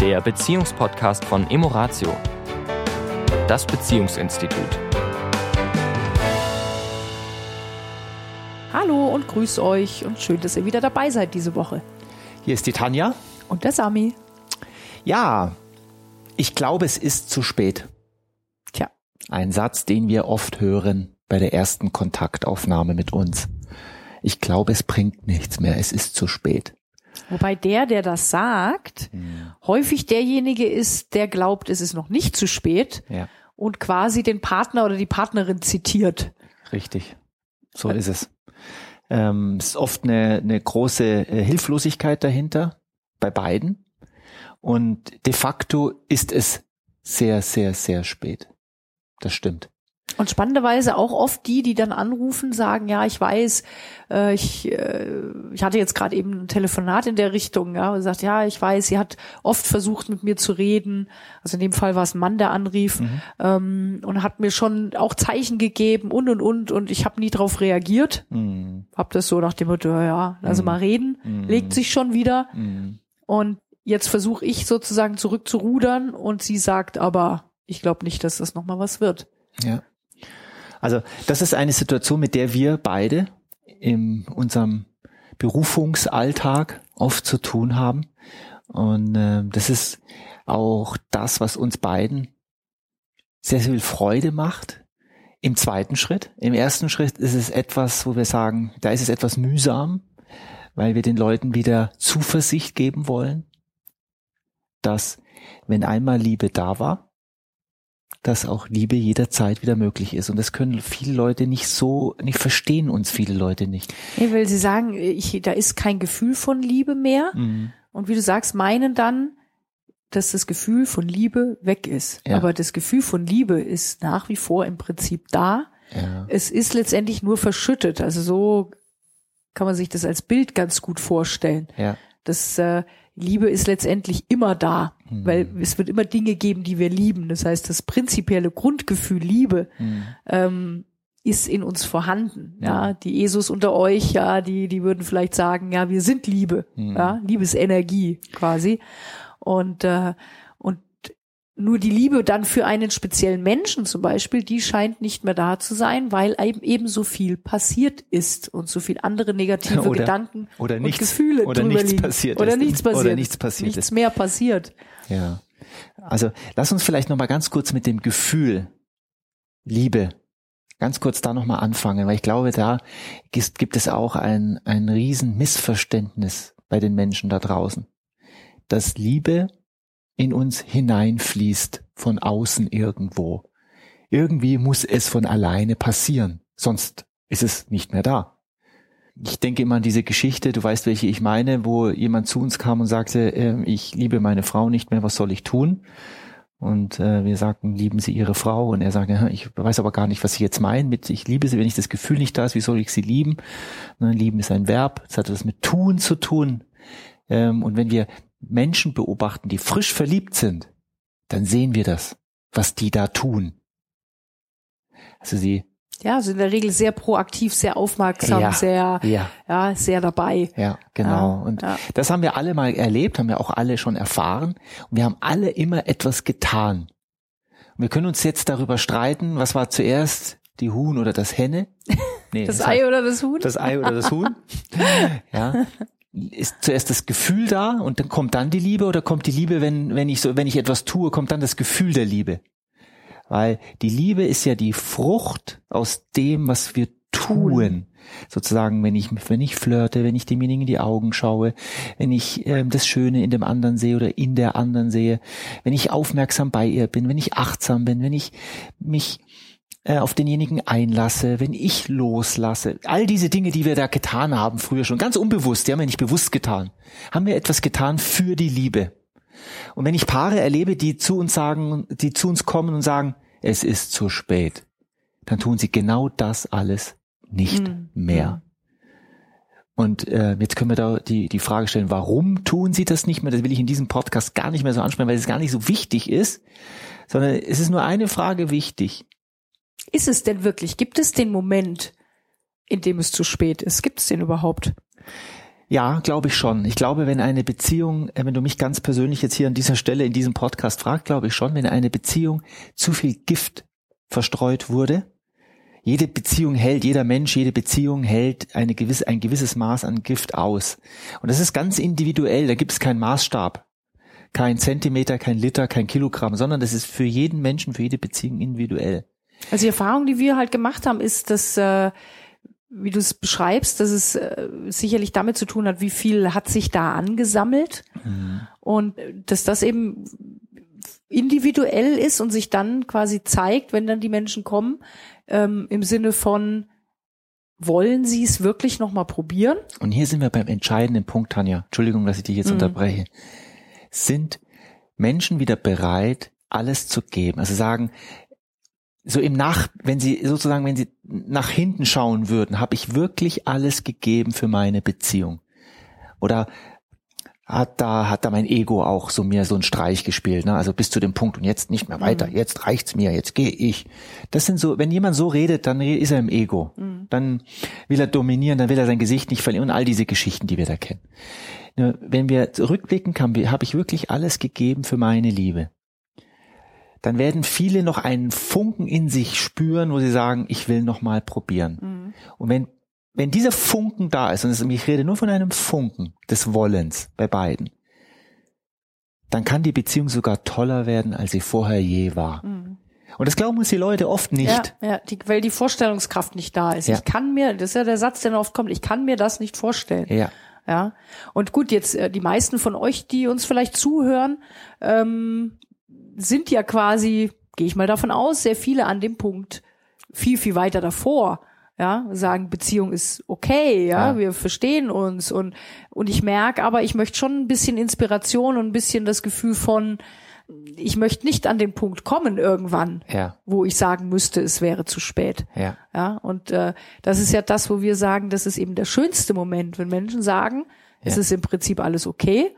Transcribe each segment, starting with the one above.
der Beziehungspodcast von Emoratio, das Beziehungsinstitut. Hallo und grüß euch und schön, dass ihr wieder dabei seid diese Woche. Hier ist die Tanja. Und der Sami. Ja, ich glaube, es ist zu spät. Tja. Ein Satz, den wir oft hören bei der ersten Kontaktaufnahme mit uns. Ich glaube, es bringt nichts mehr. Es ist zu spät. Wobei der, der das sagt, hm. häufig derjenige ist, der glaubt, es ist noch nicht zu spät ja. und quasi den Partner oder die Partnerin zitiert. Richtig. So ist es. Ähm, es ist oft eine, eine große äh, Hilflosigkeit dahinter bei beiden. Und de facto ist es sehr, sehr, sehr spät. Das stimmt. Und spannenderweise auch oft die, die dann anrufen, sagen, ja, ich weiß, äh, ich, äh, ich hatte jetzt gerade eben ein Telefonat in der Richtung, ja, und sagt, ja, ich weiß, sie hat oft versucht, mit mir zu reden. Also in dem Fall war es ein Mann, der anrief mhm. ähm, und hat mir schon auch Zeichen gegeben und und und und ich habe nie darauf reagiert. Mhm. Hab das so nach dem Motto, ja, also mhm. mal reden, mhm. legt sich schon wieder. Mhm. Und jetzt versuche ich sozusagen zurückzurudern und sie sagt aber, ich glaube nicht, dass das nochmal was wird. Ja. Also das ist eine Situation, mit der wir beide in unserem Berufungsalltag oft zu tun haben. Und äh, das ist auch das, was uns beiden sehr, sehr viel Freude macht. Im zweiten Schritt. Im ersten Schritt ist es etwas, wo wir sagen, da ist es etwas mühsam, weil wir den Leuten wieder Zuversicht geben wollen, dass wenn einmal Liebe da war, dass auch Liebe jederzeit wieder möglich ist. Und das können viele Leute nicht so, nicht verstehen uns viele Leute nicht. Nee, weil sie sagen, ich, da ist kein Gefühl von Liebe mehr. Mhm. Und wie du sagst, meinen dann, dass das Gefühl von Liebe weg ist. Ja. Aber das Gefühl von Liebe ist nach wie vor im Prinzip da. Ja. Es ist letztendlich nur verschüttet. Also so kann man sich das als Bild ganz gut vorstellen. Ja. Das äh, Liebe ist letztendlich immer da, mhm. weil es wird immer Dinge geben, die wir lieben. Das heißt, das prinzipielle Grundgefühl Liebe mhm. ähm, ist in uns vorhanden. Ja. ja, die Jesus unter euch, ja, die die würden vielleicht sagen, ja, wir sind Liebe, mhm. ja, Liebesenergie quasi. Und äh, nur die Liebe dann für einen speziellen Menschen zum Beispiel, die scheint nicht mehr da zu sein, weil eben so viel passiert ist und so viel andere negative oder, Gedanken oder und nichts, Gefühle oder drüber nichts liegen. passiert oder ist. nichts passiert oder nichts passiert nichts ist. mehr passiert. Ja, also lass uns vielleicht noch mal ganz kurz mit dem Gefühl Liebe ganz kurz da noch mal anfangen, weil ich glaube, da gibt es auch ein ein riesen Missverständnis bei den Menschen da draußen, dass Liebe in uns hineinfließt von außen irgendwo. Irgendwie muss es von alleine passieren, sonst ist es nicht mehr da. Ich denke immer an diese Geschichte, du weißt, welche ich meine, wo jemand zu uns kam und sagte, äh, ich liebe meine Frau nicht mehr, was soll ich tun? Und äh, wir sagten, lieben Sie Ihre Frau? Und er sagte, ich weiß aber gar nicht, was Sie jetzt meinen mit, ich liebe sie, wenn ich das Gefühl nicht da ist, wie soll ich sie lieben? Ne, lieben ist ein Verb, es hat was mit tun zu tun. Ähm, und wenn wir Menschen beobachten, die frisch verliebt sind, dann sehen wir das, was die da tun. Also sie ja, sind in der Regel sehr proaktiv, sehr aufmerksam, ja, sehr, ja. ja, sehr dabei. Ja, genau. Ja, und das haben wir alle mal erlebt, haben wir auch alle schon erfahren. Und wir haben alle immer etwas getan. Und wir können uns jetzt darüber streiten, was war zuerst die Huhn oder das Henne? Nee, das, das Ei oder das Huhn? Das Ei oder das Huhn. ja ist zuerst das Gefühl da und dann kommt dann die Liebe oder kommt die Liebe, wenn, wenn ich so, wenn ich etwas tue, kommt dann das Gefühl der Liebe? Weil die Liebe ist ja die Frucht aus dem, was wir tun. Sozusagen, wenn ich, wenn ich flirte, wenn ich demjenigen in die Augen schaue, wenn ich äh, das Schöne in dem anderen sehe oder in der anderen sehe, wenn ich aufmerksam bei ihr bin, wenn ich achtsam bin, wenn ich mich äh, auf denjenigen einlasse, wenn ich loslasse. All diese Dinge, die wir da getan haben früher schon, ganz unbewusst, die haben wir nicht bewusst getan, haben wir etwas getan für die Liebe. Und wenn ich Paare erlebe, die zu uns sagen, die zu uns kommen und sagen, es ist zu spät, dann tun sie genau das alles nicht mhm. mehr. Und äh, jetzt können wir da die, die Frage stellen, warum tun sie das nicht mehr? Das will ich in diesem Podcast gar nicht mehr so ansprechen, weil es gar nicht so wichtig ist, sondern es ist nur eine Frage wichtig ist es denn wirklich? Gibt es den Moment, in dem es zu spät ist? Gibt es den überhaupt? Ja, glaube ich schon. Ich glaube, wenn eine Beziehung, äh, wenn du mich ganz persönlich jetzt hier an dieser Stelle in diesem Podcast fragst, glaube ich schon, wenn eine Beziehung zu viel Gift verstreut wurde, jede Beziehung hält, jeder Mensch, jede Beziehung hält eine gewisse, ein gewisses Maß an Gift aus. Und das ist ganz individuell, da gibt es keinen Maßstab. Kein Zentimeter, kein Liter, kein Kilogramm, sondern das ist für jeden Menschen, für jede Beziehung individuell. Also die Erfahrung, die wir halt gemacht haben, ist, dass äh, wie du es beschreibst, dass es äh, sicherlich damit zu tun hat, wie viel hat sich da angesammelt mhm. und dass das eben individuell ist und sich dann quasi zeigt, wenn dann die Menschen kommen, ähm, im Sinne von wollen Sie es wirklich noch mal probieren? Und hier sind wir beim entscheidenden Punkt, Tanja. Entschuldigung, dass ich dich jetzt mhm. unterbreche. Sind Menschen wieder bereit, alles zu geben? Also sagen, so im Nach, wenn sie sozusagen, wenn sie nach hinten schauen würden, habe ich wirklich alles gegeben für meine Beziehung? Oder hat da hat da mein Ego auch so mir so einen Streich gespielt, ne? Also bis zu dem Punkt und jetzt nicht mehr weiter, mhm. jetzt reicht's mir, jetzt gehe ich. Das sind so, wenn jemand so redet, dann ist er im Ego. Mhm. Dann will er dominieren, dann will er sein Gesicht nicht verlieren und all diese Geschichten, die wir da kennen. Wenn wir zurückblicken, habe ich wirklich alles gegeben für meine Liebe dann werden viele noch einen Funken in sich spüren, wo sie sagen, ich will noch mal probieren. Mhm. Und wenn wenn dieser Funken da ist, und ich rede nur von einem Funken des Wollens bei beiden, dann kann die Beziehung sogar toller werden, als sie vorher je war. Mhm. Und das glauben uns die Leute oft nicht. Ja, ja die, weil die Vorstellungskraft nicht da ist. Ja. Ich kann mir, das ist ja der Satz, der oft kommt, ich kann mir das nicht vorstellen. Ja. Ja. Und gut, jetzt äh, die meisten von euch, die uns vielleicht zuhören, ähm, sind ja quasi, gehe ich mal davon aus, sehr viele an dem Punkt viel, viel weiter davor. Ja, sagen, Beziehung ist okay, ja, ja. wir verstehen uns und, und ich merke aber, ich möchte schon ein bisschen Inspiration und ein bisschen das Gefühl von, ich möchte nicht an den Punkt kommen irgendwann, ja. wo ich sagen müsste, es wäre zu spät. Ja. Ja, und äh, das ist ja das, wo wir sagen, das ist eben der schönste Moment, wenn Menschen sagen, ja. es ist im Prinzip alles okay,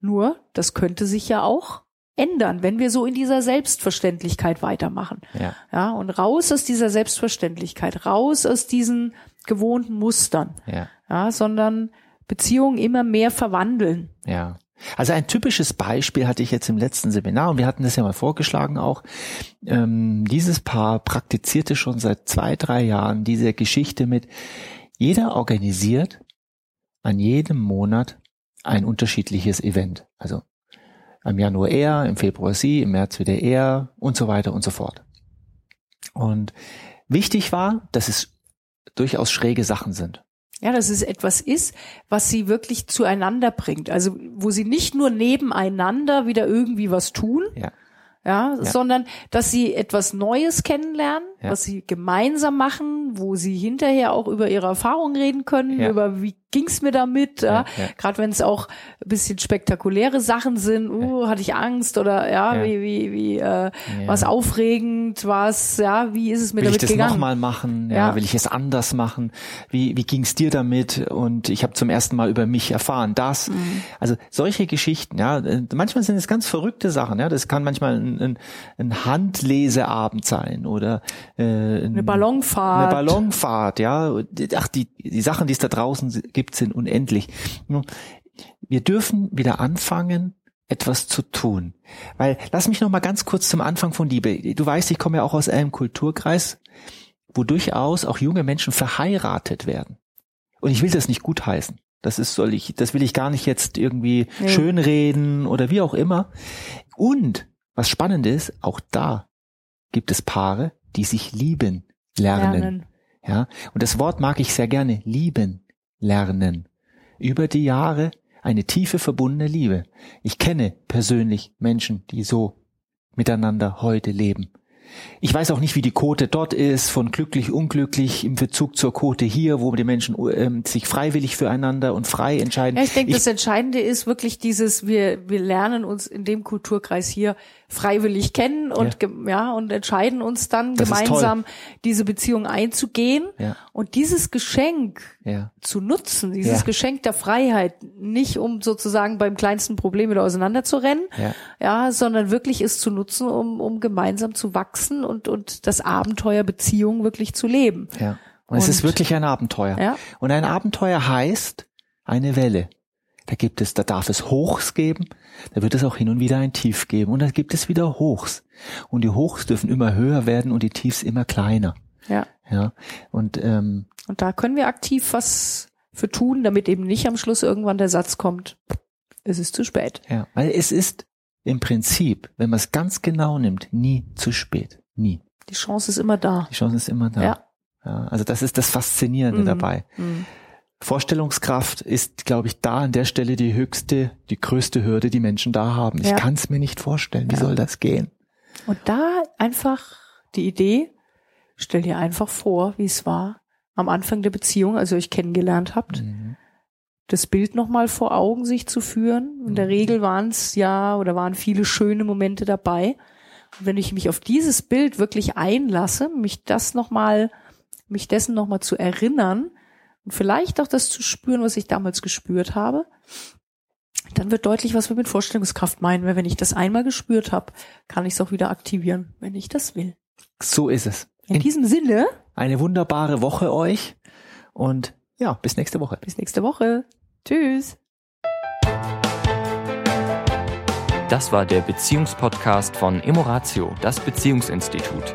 nur das könnte sich ja auch ändern, wenn wir so in dieser Selbstverständlichkeit weitermachen. Ja. ja und raus aus dieser Selbstverständlichkeit, raus aus diesen gewohnten Mustern. Ja. ja sondern Beziehungen immer mehr verwandeln. Ja. Also ein typisches Beispiel hatte ich jetzt im letzten Seminar und wir hatten das ja mal vorgeschlagen auch. Ähm, dieses Paar praktizierte schon seit zwei, drei Jahren diese Geschichte mit, jeder organisiert an jedem Monat ein unterschiedliches Event. Also im Januar er, im Februar sie, im März wieder er und so weiter und so fort. Und wichtig war, dass es durchaus schräge Sachen sind. Ja, dass es etwas ist, was sie wirklich zueinander bringt. Also wo sie nicht nur nebeneinander wieder irgendwie was tun, ja. Ja, ja, sondern dass sie etwas Neues kennenlernen, ja. was sie gemeinsam machen, wo sie hinterher auch über ihre Erfahrungen reden können, ja. über wie ging's mir damit, ja, ja. gerade wenn es auch ein bisschen spektakuläre Sachen sind, uh, hatte ich Angst oder ja, wie wie wie äh, was aufregend, was ja, wie ist es mir will damit ich das gegangen? nochmal machen, ja, will ich es anders machen? Wie wie ging's dir damit? Und ich habe zum ersten Mal über mich erfahren, das. Mhm. Also solche Geschichten, ja, manchmal sind es ganz verrückte Sachen, ja, das kann manchmal ein, ein, ein Handleseabend sein oder äh, ein, eine Ballonfahrt. Eine Ballonfahrt, ja, ach die die Sachen, die es da draußen gibt gibt, sind unendlich. Wir dürfen wieder anfangen, etwas zu tun. Weil, lass mich noch mal ganz kurz zum Anfang von Liebe. Du weißt, ich komme ja auch aus einem Kulturkreis, wo durchaus auch junge Menschen verheiratet werden. Und ich will das nicht gutheißen. Das ist, soll ich, das will ich gar nicht jetzt irgendwie nee. schönreden oder wie auch immer. Und, was spannend ist, auch da gibt es Paare, die sich lieben lernen. lernen. Ja. Und das Wort mag ich sehr gerne, lieben lernen. Über die Jahre eine tiefe verbundene Liebe. Ich kenne persönlich Menschen, die so miteinander heute leben. Ich weiß auch nicht, wie die Quote dort ist, von glücklich, unglücklich im Bezug zur Quote hier, wo die Menschen ähm, sich freiwillig füreinander und frei entscheiden. Ja, ich denke, das Entscheidende ist wirklich dieses, wir, wir lernen uns in dem Kulturkreis hier freiwillig kennen und ja, ja und entscheiden uns dann das gemeinsam diese Beziehung einzugehen ja. und dieses Geschenk ja. zu nutzen, dieses Geschenk der Freiheit, nicht um sozusagen beim kleinsten Problem wieder auseinanderzurennen, ja. ja, sondern wirklich es zu nutzen, um, um gemeinsam zu wachsen und, und das Abenteuer Beziehung wirklich zu leben. Ja. Und, und es ist wirklich ein Abenteuer. Ja. Und ein Abenteuer heißt, eine Welle. Da gibt es, da darf es Hochs geben, da wird es auch hin und wieder ein Tief geben und da gibt es wieder Hochs. Und die Hochs dürfen immer höher werden und die Tiefs immer kleiner. Ja. Ja. Und ähm, Und da können wir aktiv was für tun, damit eben nicht am Schluss irgendwann der Satz kommt, es ist zu spät. ja, weil es ist im Prinzip, wenn man es ganz genau nimmt, nie zu spät. Nie. Die Chance ist immer da. Die Chance ist immer da. Ja. Ja, also das ist das Faszinierende Mhm. dabei. Mhm. Vorstellungskraft ist, glaube ich, da an der Stelle die höchste, die größte Hürde, die Menschen da haben. Ich Ja. kann es mir nicht vorstellen. Wie Ja. soll das gehen? Und da einfach die Idee, stell dir einfach vor, wie es war am Anfang der Beziehung, als ihr euch kennengelernt habt, Mhm. das Bild nochmal vor Augen sich zu führen. In der Mhm. Regel waren es ja oder waren viele schöne Momente dabei. Und wenn ich mich auf dieses Bild wirklich einlasse, mich das nochmal, mich dessen nochmal zu erinnern und vielleicht auch das zu spüren, was ich damals gespürt habe, dann wird deutlich, was wir mit Vorstellungskraft meinen. Weil wenn ich das einmal gespürt habe, kann ich es auch wieder aktivieren, wenn ich das will. So ist es. In In diesem Sinne, eine wunderbare Woche euch und ja, bis nächste Woche. bis nächste Woche. Tschüss. Das war der Beziehungspodcast von Emoratio, das Beziehungsinstitut.